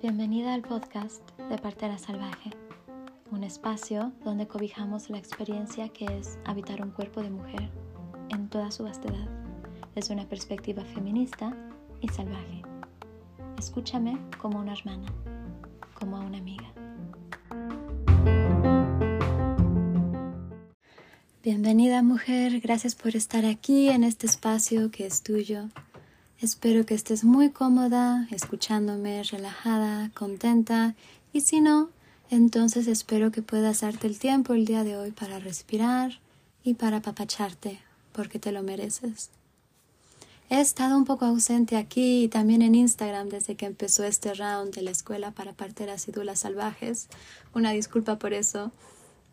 Bienvenida al podcast de Partera Salvaje, un espacio donde cobijamos la experiencia que es habitar un cuerpo de mujer en toda su vastedad, desde una perspectiva feminista y salvaje. Escúchame como una hermana, como a una amiga. Bienvenida mujer, gracias por estar aquí en este espacio que es tuyo Espero que estés muy cómoda, escuchándome, relajada, contenta y si no, entonces espero que puedas darte el tiempo el día de hoy para respirar y para apapacharte, porque te lo mereces. He estado un poco ausente aquí y también en Instagram desde que empezó este round de la escuela para parteras y dulas salvajes. Una disculpa por eso,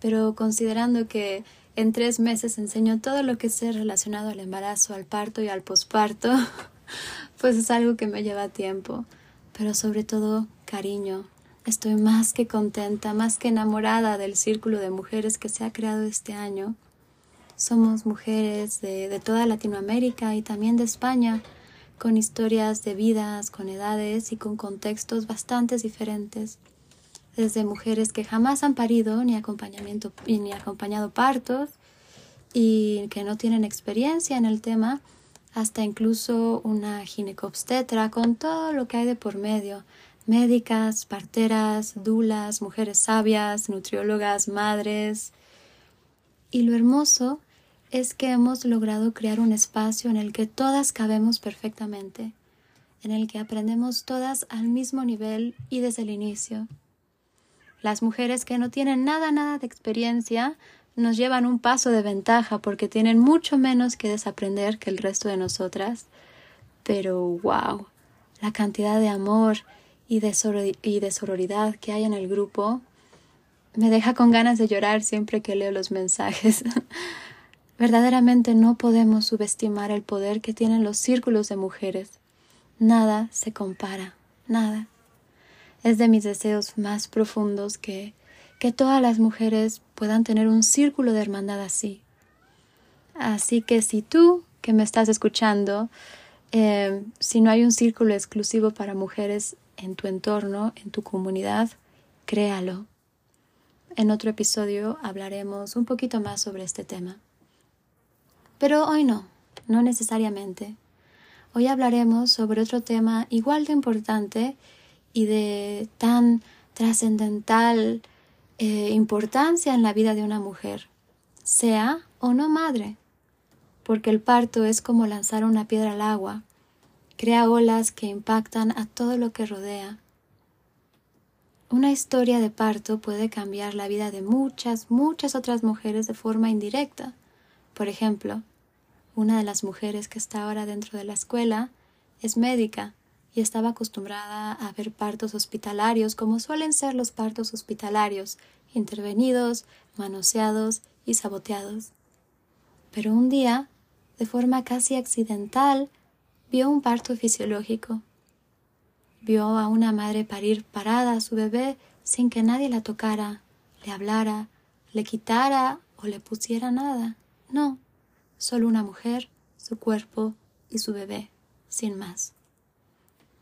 pero considerando que en tres meses enseño todo lo que sé relacionado al embarazo, al parto y al posparto, pues es algo que me lleva tiempo, pero sobre todo cariño. Estoy más que contenta, más que enamorada del círculo de mujeres que se ha creado este año. Somos mujeres de, de toda Latinoamérica y también de España, con historias de vidas, con edades y con contextos bastante diferentes. Desde mujeres que jamás han parido ni acompañamiento ni acompañado partos y que no tienen experiencia en el tema, hasta incluso una ginecobstetra con todo lo que hay de por medio, médicas, parteras, dulas, mujeres sabias, nutriólogas, madres. Y lo hermoso es que hemos logrado crear un espacio en el que todas cabemos perfectamente, en el que aprendemos todas al mismo nivel y desde el inicio. Las mujeres que no tienen nada, nada de experiencia nos llevan un paso de ventaja porque tienen mucho menos que desaprender que el resto de nosotras. Pero wow, la cantidad de amor y de, sororidad que hay en el grupo me deja con ganas de llorar siempre que leo los mensajes. Verdaderamente no podemos subestimar el poder que tienen los círculos de mujeres. Nada se compara, nada. Es de mis deseos más profundos que que todas las mujeres puedan tener un círculo de hermandad así. Así que si tú que me estás escuchando, eh, si no hay un círculo exclusivo para mujeres en tu entorno, en tu comunidad, créalo. En otro episodio hablaremos un poquito más sobre este tema. Pero hoy no, no necesariamente. Hoy hablaremos sobre otro tema igual de importante y de tan trascendental eh, importancia en la vida de una mujer, sea o no madre, porque el parto es como lanzar una piedra al agua, crea olas que impactan a todo lo que rodea. Una historia de parto puede cambiar la vida de muchas, muchas otras mujeres de forma indirecta. Por ejemplo, una de las mujeres que está ahora dentro de la escuela es médica y estaba acostumbrada a ver partos hospitalarios como suelen ser los partos hospitalarios, intervenidos, manoseados y saboteados. Pero un día, de forma casi accidental, vio un parto fisiológico. Vio a una madre parir parada a su bebé sin que nadie la tocara, le hablara, le quitara o le pusiera nada. No, solo una mujer, su cuerpo y su bebé, sin más.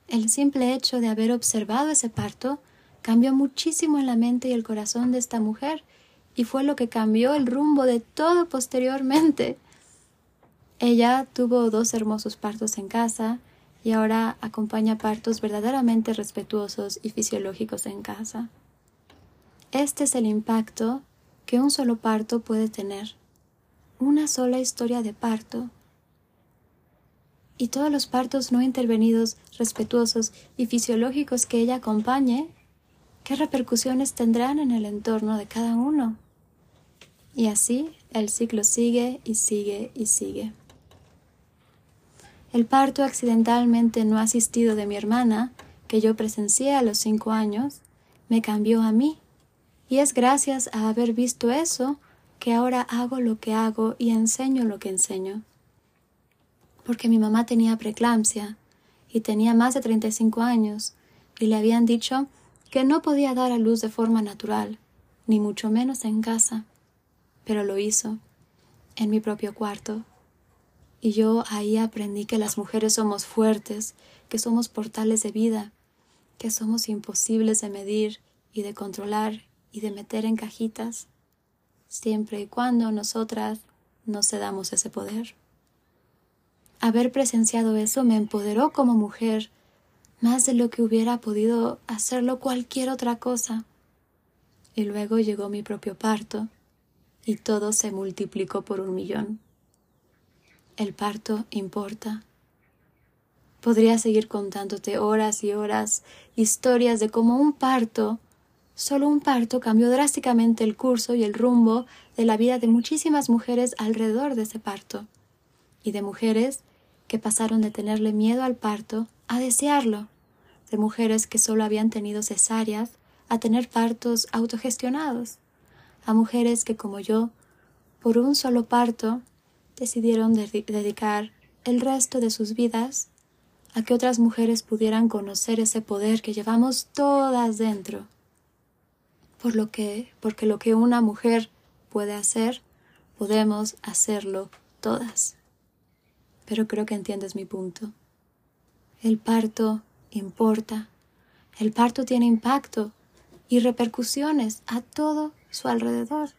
El simple hecho de haber observado ese parto cambió muchísimo en la mente y el corazón de esta mujer y fue lo que cambió el rumbo de todo posteriormente. Ella tuvo dos hermosos partos en casa y ahora acompaña partos verdaderamente respetuosos y fisiológicos en casa. Este es el impacto que un solo parto puede tener. Una sola historia de parto y todos los partos no intervenidos, respetuosos y fisiológicos que ella acompañe, ¿qué repercusiones tendrán en el entorno de cada uno? Y así el ciclo sigue y sigue y sigue. El parto accidentalmente no asistido de mi hermana, que yo presencié a los cinco años, me cambió a mí. Y es gracias a haber visto eso que ahora hago lo que hago y enseño lo que enseño porque mi mamá tenía preeclampsia y tenía más de 35 años y le habían dicho que no podía dar a luz de forma natural, ni mucho menos en casa, pero lo hizo, en mi propio cuarto. Y yo ahí aprendí que las mujeres somos fuertes, que somos portales de vida, que somos imposibles de medir y de controlar y de meter en cajitas, siempre y cuando nosotras nos cedamos ese poder. Haber presenciado eso me empoderó como mujer más de lo que hubiera podido hacerlo cualquier otra cosa. Y luego llegó mi propio parto y todo se multiplicó por un millón. El parto importa. Podría seguir contándote horas y horas historias de cómo un parto, solo un parto, cambió drásticamente el curso y el rumbo de la vida de muchísimas mujeres alrededor de ese parto, y de mujeres que pasaron de tenerle miedo al parto a desearlo, de mujeres que solo habían tenido cesáreas a tener partos autogestionados, a mujeres que como yo, por un solo parto, decidieron dedicar el resto de sus vidas a que otras mujeres pudieran conocer ese poder que llevamos todas dentro. Por lo que, porque lo que una mujer puede hacer, podemos hacerlo todas. Pero creo que entiendes mi punto. El parto importa. El parto tiene impacto y repercusiones a todo su alrededor.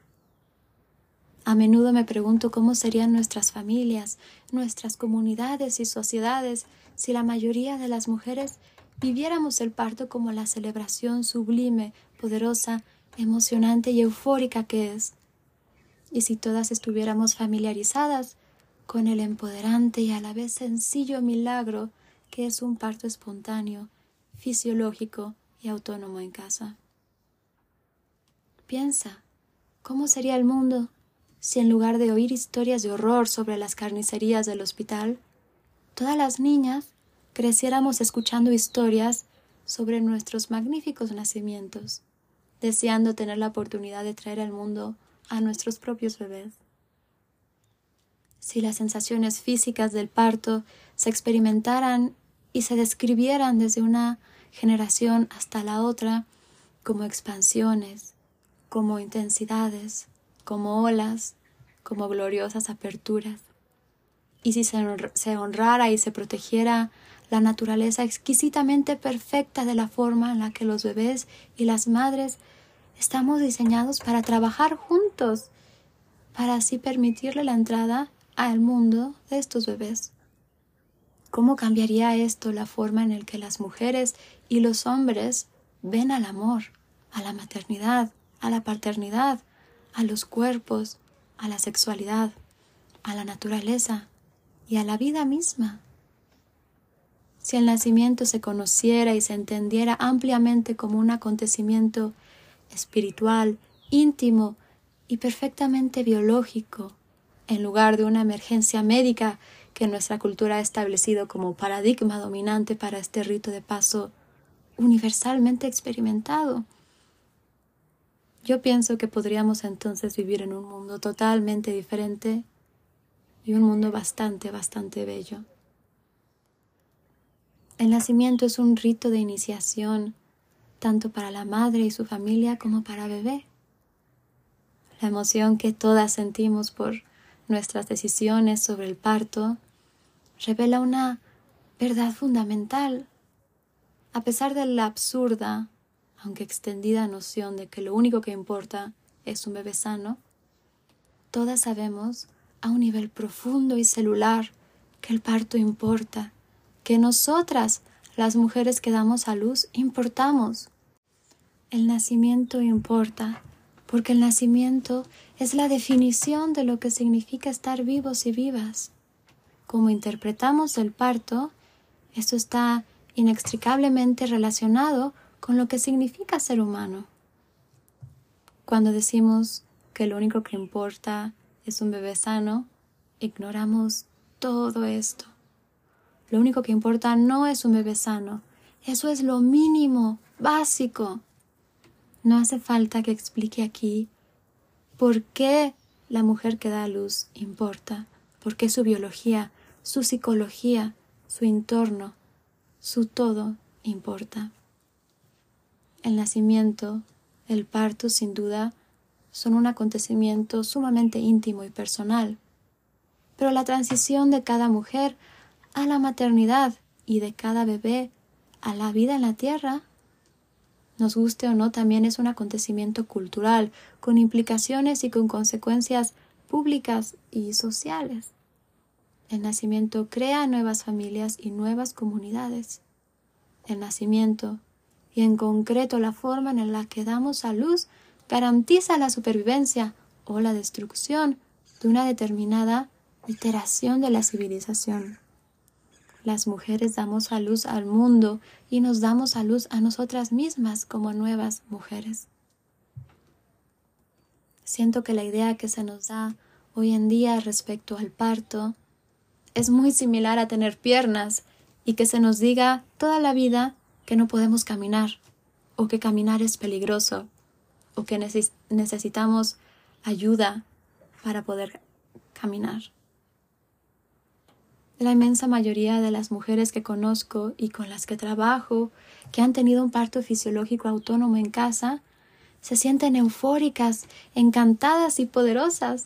A menudo me pregunto cómo serían nuestras familias, nuestras comunidades y sociedades si la mayoría de las mujeres viviéramos el parto como la celebración sublime, poderosa, emocionante y eufórica que es. Y si todas estuviéramos familiarizadas con el empoderante y a la vez sencillo milagro que es un parto espontáneo, fisiológico y autónomo en casa. Piensa, ¿cómo sería el mundo si en lugar de oír historias de horror sobre las carnicerías del hospital, todas las niñas creciéramos escuchando historias sobre nuestros magníficos nacimientos, deseando tener la oportunidad de traer al mundo a nuestros propios bebés. Si las sensaciones físicas del parto se experimentaran y se describieran desde una generación hasta la otra como expansiones, como intensidades, como olas, como gloriosas aperturas. Y si se honrara y se protegiera la naturaleza exquisitamente perfecta de la forma en la que los bebés y las madres estamos diseñados para trabajar juntos, para así permitirle la entrada al mundo de estos bebés. ¿Cómo cambiaría esto la forma en la que las mujeres y los hombres ven al amor, a la maternidad, a la paternidad, a los cuerpos, a la sexualidad, a la naturaleza y a la vida misma. Si el nacimiento se conociera y se entendiera ampliamente como un acontecimiento espiritual, íntimo y perfectamente biológico, en lugar de una emergencia médica que nuestra cultura ha establecido como paradigma dominante para este rito de paso universalmente experimentado, yo pienso que podríamos entonces vivir en un mundo totalmente diferente y un mundo bastante, bastante bello. El nacimiento es un rito de iniciación tanto para la madre y su familia como para bebé. La emoción que todas sentimos por nuestras decisiones sobre el parto revela una verdad fundamental. A pesar de la absurda aunque extendida noción de que lo único que importa es un bebé sano, todas sabemos a un nivel profundo y celular que el parto importa, que nosotras, las mujeres que damos a luz, importamos. El nacimiento importa, porque el nacimiento es la definición de lo que significa estar vivos y vivas. Como interpretamos el parto, esto está inextricablemente relacionado con lo que significa ser humano. Cuando decimos que lo único que importa es un bebé sano, ignoramos todo esto. Lo único que importa no es un bebé sano, eso es lo mínimo, básico. No hace falta que explique aquí por qué la mujer que da a luz importa, por qué su biología, su psicología, su entorno, su todo importa. El nacimiento, el parto, sin duda, son un acontecimiento sumamente íntimo y personal, pero la transición de cada mujer a la maternidad y de cada bebé a la vida en la tierra, nos guste o no, también es un acontecimiento cultural, con implicaciones y con consecuencias públicas y sociales. El nacimiento crea nuevas familias y nuevas comunidades. El nacimiento, y en concreto la forma en la que damos a luz, garantiza la supervivencia o la destrucción de una determinada iteración de la civilización. Las mujeres damos a luz al mundo y nos damos a luz a nosotras mismas como nuevas mujeres. Siento que la idea que se nos da hoy en día respecto al parto es muy similar a tener piernas y que se nos diga toda la vida que no podemos caminar o que caminar es peligroso o que necesitamos ayuda para poder caminar. La inmensa mayoría de las mujeres que conozco y con las que trabajo, que han tenido un parto fisiológico autónomo en casa, se sienten eufóricas, encantadas y poderosas,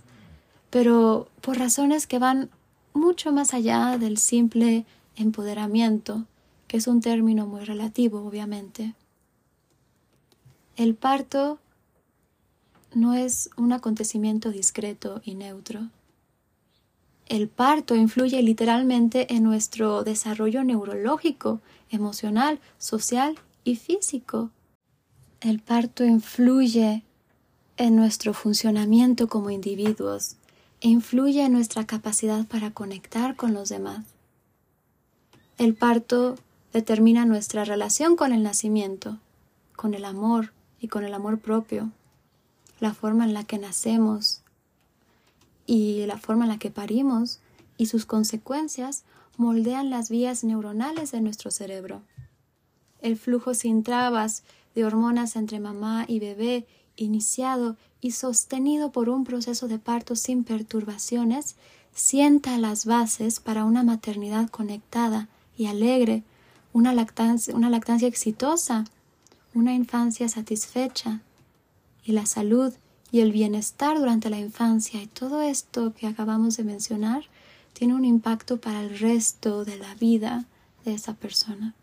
pero por razones que van mucho más allá del simple empoderamiento, que es un término muy relativo, obviamente. El parto no es un acontecimiento discreto y neutro. El parto influye literalmente en nuestro desarrollo neurológico, emocional, social y físico. El parto influye en nuestro funcionamiento como individuos, e influye en nuestra capacidad para conectar con los demás. El parto determina nuestra relación con el nacimiento, con el amor y con el amor propio, la forma en la que nacemos y la forma en la que parimos y sus consecuencias moldean las vías neuronales de nuestro cerebro. El flujo sin trabas de hormonas entre mamá y bebé iniciado y sostenido por un proceso de parto sin perturbaciones, sienta las bases para una maternidad conectada y alegre, una lactancia, una lactancia exitosa, una infancia satisfecha y la salud y el bienestar durante la infancia y todo esto que acabamos de mencionar tiene un impacto para el resto de la vida de esa persona.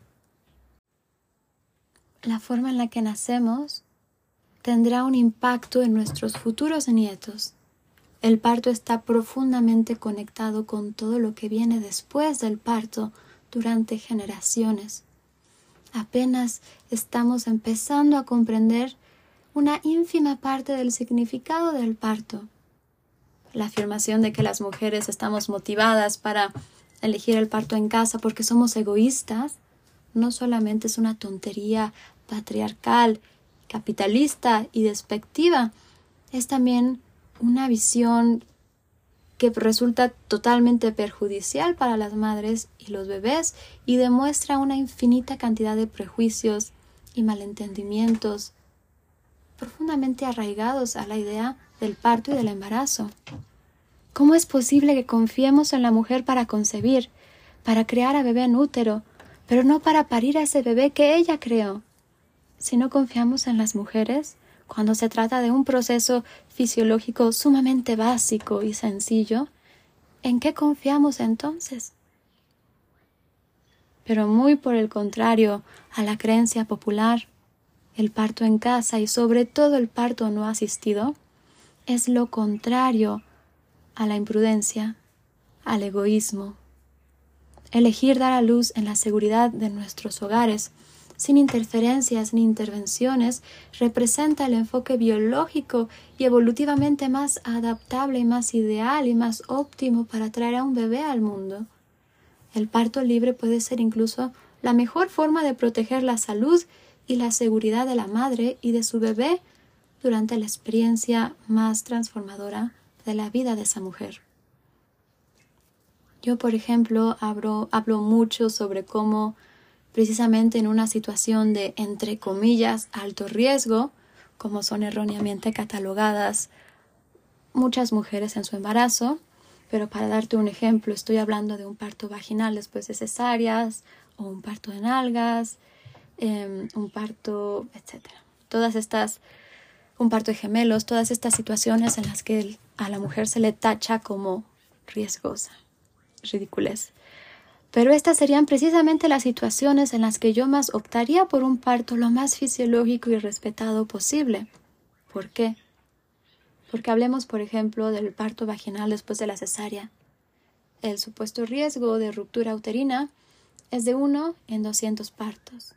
La forma en la que nacemos tendrá un impacto en nuestros futuros nietos. El parto está profundamente conectado con todo lo que viene después del parto durante generaciones. Apenas estamos empezando a comprender una ínfima parte del significado del parto. La afirmación de que las mujeres estamos motivadas para elegir el parto en casa porque somos egoístas no solamente es una tontería patriarcal capitalista y despectiva, es también una visión que resulta totalmente perjudicial para las madres y los bebés y demuestra una infinita cantidad de prejuicios y malentendimientos profundamente arraigados a la idea del parto y del embarazo. ¿Cómo es posible que confiemos en la mujer para concebir, para crear a bebé en útero, pero no para parir a ese bebé que ella creó? si no confiamos en las mujeres, cuando se trata de un proceso fisiológico sumamente básico y sencillo, ¿en qué confiamos entonces? Pero muy por el contrario a la creencia popular, el parto en casa y sobre todo el parto no asistido es lo contrario a la imprudencia, al egoísmo. Elegir dar a luz en la seguridad de nuestros hogares sin interferencias ni intervenciones, representa el enfoque biológico y evolutivamente más adaptable y más ideal y más óptimo para traer a un bebé al mundo. El parto libre puede ser incluso la mejor forma de proteger la salud y la seguridad de la madre y de su bebé durante la experiencia más transformadora de la vida de esa mujer. Yo, por ejemplo, hablo, mucho sobre cómo precisamente en una situación de, entre comillas, alto riesgo, como son erróneamente catalogadas muchas mujeres en su embarazo, pero para darte un ejemplo, estoy hablando de un parto vaginal después de cesáreas, o un parto de nalgas, em, un parto, etc. Todas estas, un parto de gemelos, todas estas situaciones en las que a la mujer se le tacha como riesgosa. Ridiculez. Pero estas serían precisamente las situaciones en las que yo más optaría por un parto lo más fisiológico y respetado posible. ¿Por qué? Porque hablemos, por ejemplo, del parto vaginal después de la cesárea. El supuesto riesgo de ruptura uterina es de 1 en 200 partos.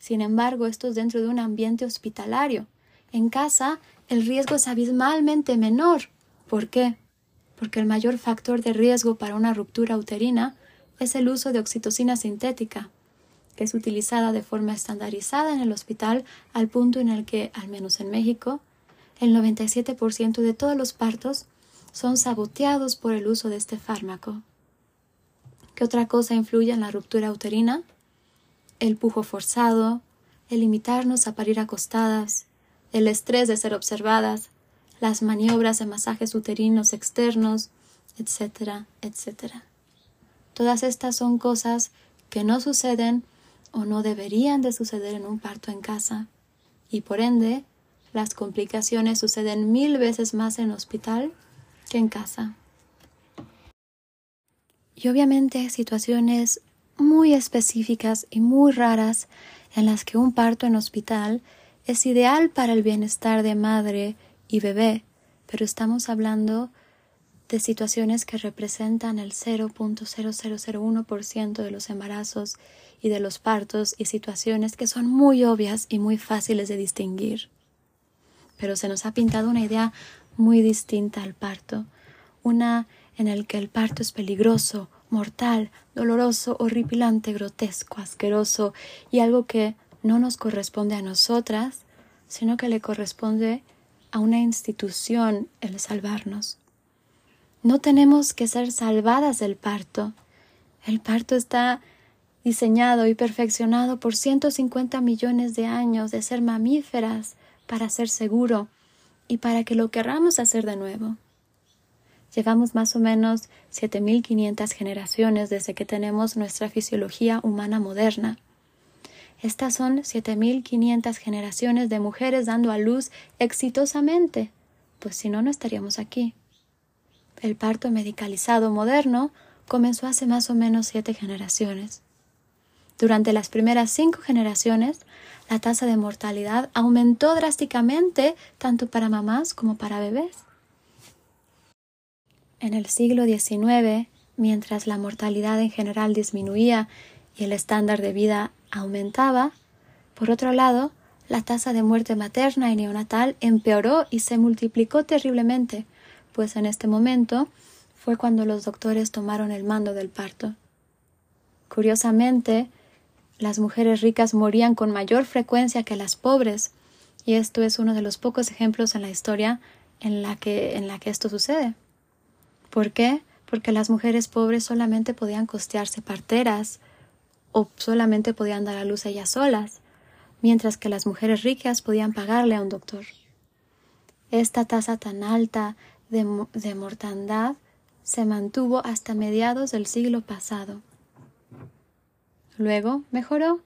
Sin embargo, esto es dentro de un ambiente hospitalario. En casa, el riesgo es abismalmente menor. ¿Por qué? Porque el mayor factor de riesgo para una ruptura uterina es el uso de oxitocina sintética, que es utilizada de forma estandarizada en el hospital al punto en el que, al menos en México, el 97% de todos los partos son saboteados por el uso de este fármaco. ¿Qué otra cosa influye en la ruptura uterina? El pujo forzado, el limitarnos a parir acostadas, el estrés de ser observadas, las maniobras de masajes uterinos externos, etcétera, etcétera. Todas estas son cosas que no suceden o no deberían de suceder en un parto en casa y por ende las complicaciones suceden mil veces más en hospital que en casa. Y obviamente situaciones muy específicas y muy raras en las que un parto en hospital es ideal para el bienestar de madre y bebé, pero estamos hablando de situaciones que representan el 0.0001% de los embarazos y de los partos y situaciones que son muy obvias y muy fáciles de distinguir. Pero se nos ha pintado una idea muy distinta al parto, una en el que el parto es peligroso, mortal, doloroso, horripilante, grotesco, asqueroso y algo que no nos corresponde a nosotras, sino que le corresponde a una institución el salvarnos. No tenemos que ser salvadas del parto. El parto está diseñado y perfeccionado por 150 millones de años de ser mamíferas para ser seguro y para que lo querramos hacer de nuevo. Llevamos más o menos 7.500 generaciones desde que tenemos nuestra fisiología humana moderna. Estas son 7.500 generaciones de mujeres dando a luz exitosamente, pues si no, no estaríamos aquí. El parto medicalizado moderno comenzó hace más o menos siete generaciones. Durante las primeras cinco generaciones, la tasa de mortalidad aumentó drásticamente tanto para mamás como para bebés. En el siglo XIX, mientras la mortalidad en general disminuía y el estándar de vida aumentaba, por otro lado, la tasa de muerte materna y neonatal empeoró y se multiplicó terriblemente, pues en este momento fue cuando los doctores tomaron el mando del parto. Curiosamente, las mujeres ricas morían con mayor frecuencia que las pobres, y esto es uno de los pocos ejemplos en la historia en la que, en la que esto sucede. ¿Por qué? Porque las mujeres pobres solamente podían costearse parteras o solamente podían dar a luz ellas solas, mientras que las mujeres ricas podían pagarle a un doctor. Esta tasa tan alta de, mortandad se mantuvo hasta mediados del siglo pasado. Luego mejoró.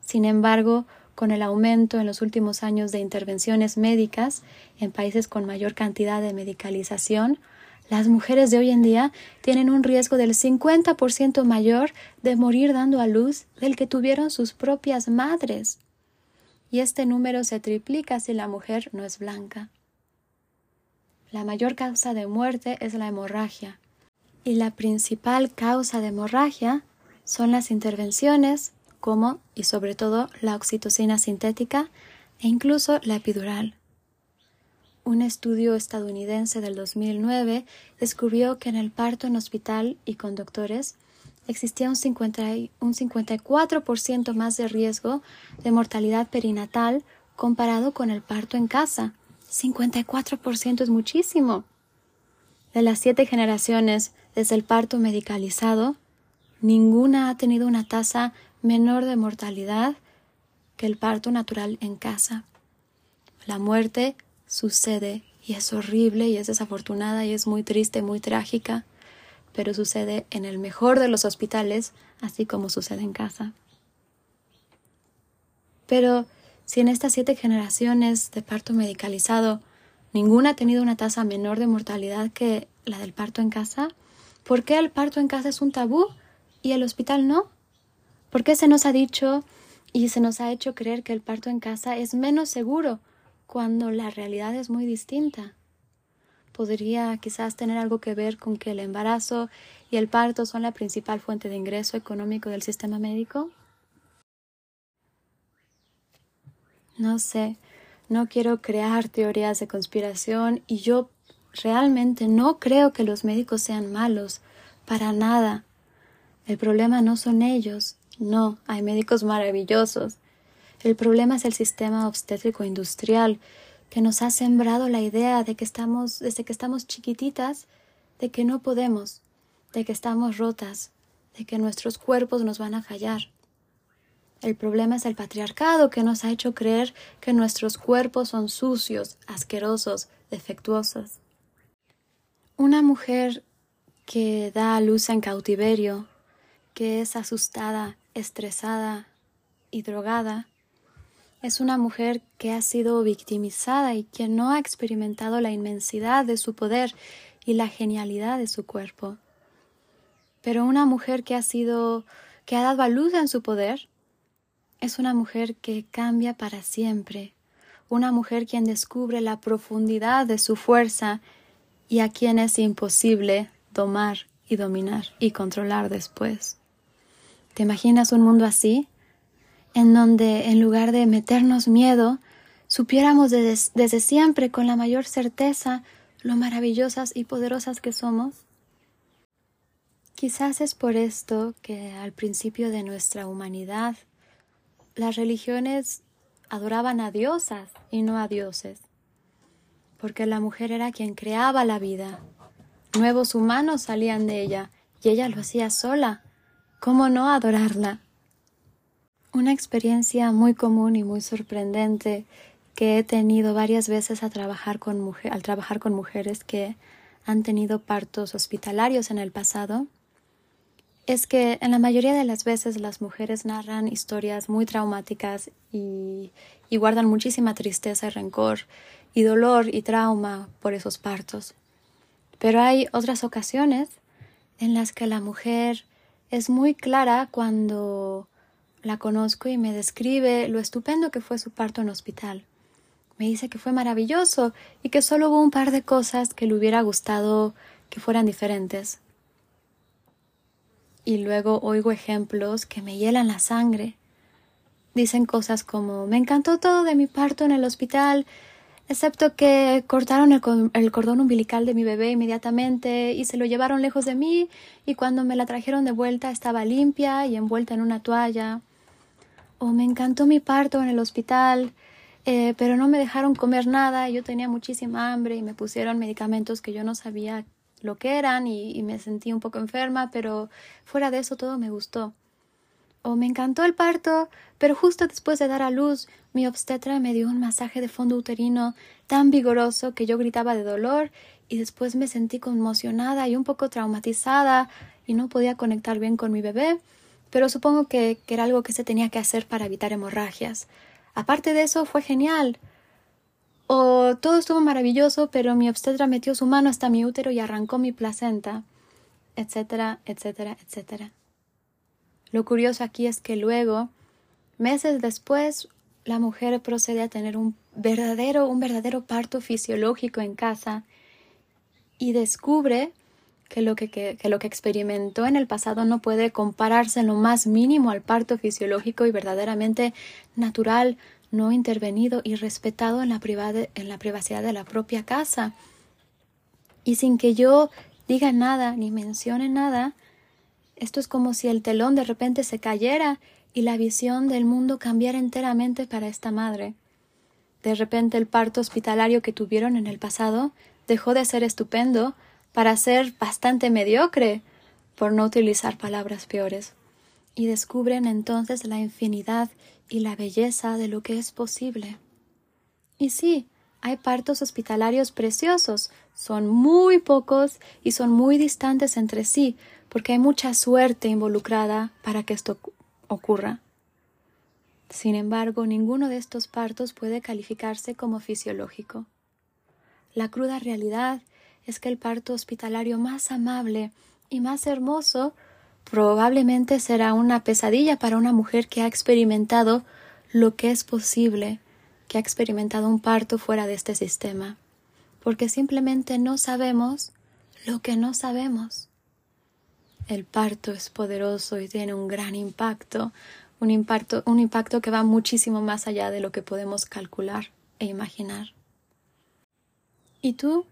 Sin embargo, con el aumento en los últimos años de intervenciones médicas en países con mayor cantidad de medicalización, las mujeres de hoy en día tienen un riesgo del 50% mayor de morir dando a luz del que tuvieron sus propias madres. Y este número se triplica si la mujer no es blanca. La mayor causa de muerte es la hemorragia y la principal causa de hemorragia son las intervenciones como y sobre todo la oxitocina sintética e incluso la epidural. Un estudio estadounidense del 2009 descubrió que en el parto en hospital y con doctores existía un, 50, un 54% más de riesgo de mortalidad perinatal comparado con el parto en casa 54% es muchísimo. De las siete generaciones desde el parto medicalizado, ninguna ha tenido una tasa menor de mortalidad que el parto natural en casa. La muerte sucede y es horrible y es desafortunada y es muy triste, muy trágica, pero sucede en el mejor de los hospitales, así como sucede en casa. Pero si en estas siete generaciones de parto medicalizado ninguna ha tenido una tasa menor de mortalidad que la del parto en casa? ¿Por qué el parto en casa es un tabú y el hospital no? ¿Por qué se nos ha dicho y se nos ha hecho creer que el parto en casa es menos seguro cuando la realidad es muy distinta? podría quizás tener algo que ver con que el embarazo y el parto son la principal fuente de ingreso económico del sistema médico? No sé, no quiero crear teorías de conspiración y yo realmente no creo que los médicos sean malos, para nada. El problema no son ellos, no, hay médicos maravillosos. El problema es el sistema obstétrico industrial que nos ha sembrado la idea de que estamos, desde que estamos chiquititas, de que no podemos, de que estamos rotas, de que nuestros cuerpos nos van a fallar. El problema es el patriarcado que nos ha hecho creer que nuestros cuerpos son sucios, asquerosos, defectuosos. Una mujer que da a luz en cautiverio, que es asustada, estresada y drogada, es una mujer que ha sido victimizada y que no ha experimentado la inmensidad de su poder y la genialidad de su cuerpo. Pero una mujer que ha sido que ha dado a luz en su poder es una mujer que cambia para siempre, una mujer quien descubre la profundidad de su fuerza y a quien es imposible domar y dominar y controlar después. ¿Te imaginas un mundo así? En donde en lugar de meternos miedo, supiéramos desde, siempre con la mayor certeza lo maravillosas y poderosas que somos? Quizás es por esto que al principio de nuestra humanidad las religiones adoraban a diosas y no a dioses, porque la mujer era quien creaba la vida, nuevos humanos salían de ella y ella lo hacía sola. ¿Cómo no adorarla? Una experiencia muy común y muy sorprendente que he tenido varias veces a trabajar con al trabajar con mujeres que han tenido partos hospitalarios en el pasado es que en la mayoría de las veces las mujeres narran historias muy traumáticas y, y guardan muchísima tristeza y rencor y dolor y trauma por esos partos. Pero hay otras ocasiones en las que la mujer es muy clara cuando la conozco y me describe lo estupendo que fue su parto en hospital. Me dice que fue maravilloso y que solo hubo un par de cosas que le hubiera gustado que fueran diferentes. Y luego oigo ejemplos que me hielan la sangre. Dicen cosas como me encantó todo de mi parto en el hospital, excepto que cortaron el, el, cordón umbilical de mi bebé inmediatamente y se lo llevaron lejos de mí y cuando me la trajeron de vuelta estaba limpia y envuelta en una toalla o me encantó mi parto en el hospital, eh, pero no me dejaron comer nada, yo tenía muchísima hambre y me pusieron medicamentos que yo no sabía lo que eran y, y me sentí un poco enferma, pero fuera de eso todo me gustó. O me encantó el parto, pero justo después de dar a luz, mi obstetra me dio un masaje de fondo uterino tan vigoroso que yo gritaba de dolor y después me sentí conmocionada y un poco traumatizada y no podía conectar bien con mi bebé pero supongo que, era algo que se tenía que hacer para evitar hemorragias. Aparte de eso, fue genial. O todo estuvo maravilloso, pero mi obstetra metió su mano hasta mi útero y arrancó mi placenta, etcétera, etcétera, etcétera. Lo curioso aquí es que luego, meses después, la mujer procede a tener un verdadero, un verdadero parto fisiológico en casa y descubre que lo que, lo que experimentó en el pasado no puede compararse en lo más mínimo al parto fisiológico y verdaderamente natural, no intervenido y respetado en la, en la privacidad de la propia casa. Y sin que yo diga nada ni mencione nada, esto es como si el telón de repente se cayera y la visión del mundo cambiara enteramente para esta madre. De repente el parto hospitalario que tuvieron en el pasado dejó de ser estupendo para ser bastante mediocre, por no utilizar palabras peores, y descubren entonces la infinidad y la belleza de lo que es posible. Y sí, hay partos hospitalarios preciosos, son muy pocos y son muy distantes entre sí, porque hay mucha suerte involucrada para que esto ocurra. Sin embargo, ninguno de estos partos puede calificarse como fisiológico. La cruda realidad es que el parto hospitalario más amable y más hermoso probablemente será una pesadilla para una mujer que ha experimentado lo que es posible, que ha experimentado un parto fuera de este sistema, porque simplemente no sabemos lo que no sabemos. El parto es poderoso y tiene un gran impacto, un impacto, un impacto que va muchísimo más allá de lo que podemos calcular e imaginar. ¿Y tú?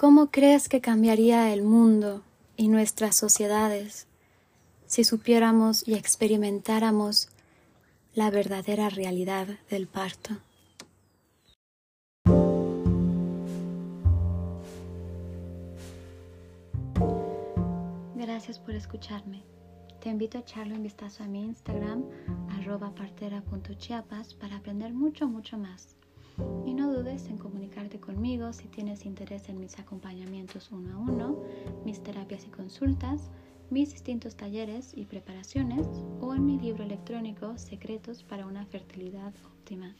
¿Cómo crees que cambiaría el mundo y nuestras sociedades si supiéramos y experimentáramos la verdadera realidad del parto? Gracias por escucharme. Te invito a echarle un vistazo a mi Instagram, arroba partera.chiapas, para aprender mucho, mucho más y no dudes en comunicarte conmigo si tienes interés en mis acompañamientos uno a uno, mis terapias y consultas, mis distintos talleres y preparaciones o en mi libro electrónico Secretos para una fertilidad óptima.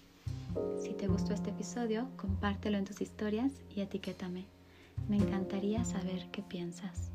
Si te gustó este episodio, compártelo en tus historias y etiquétame. Me encantaría saber qué piensas.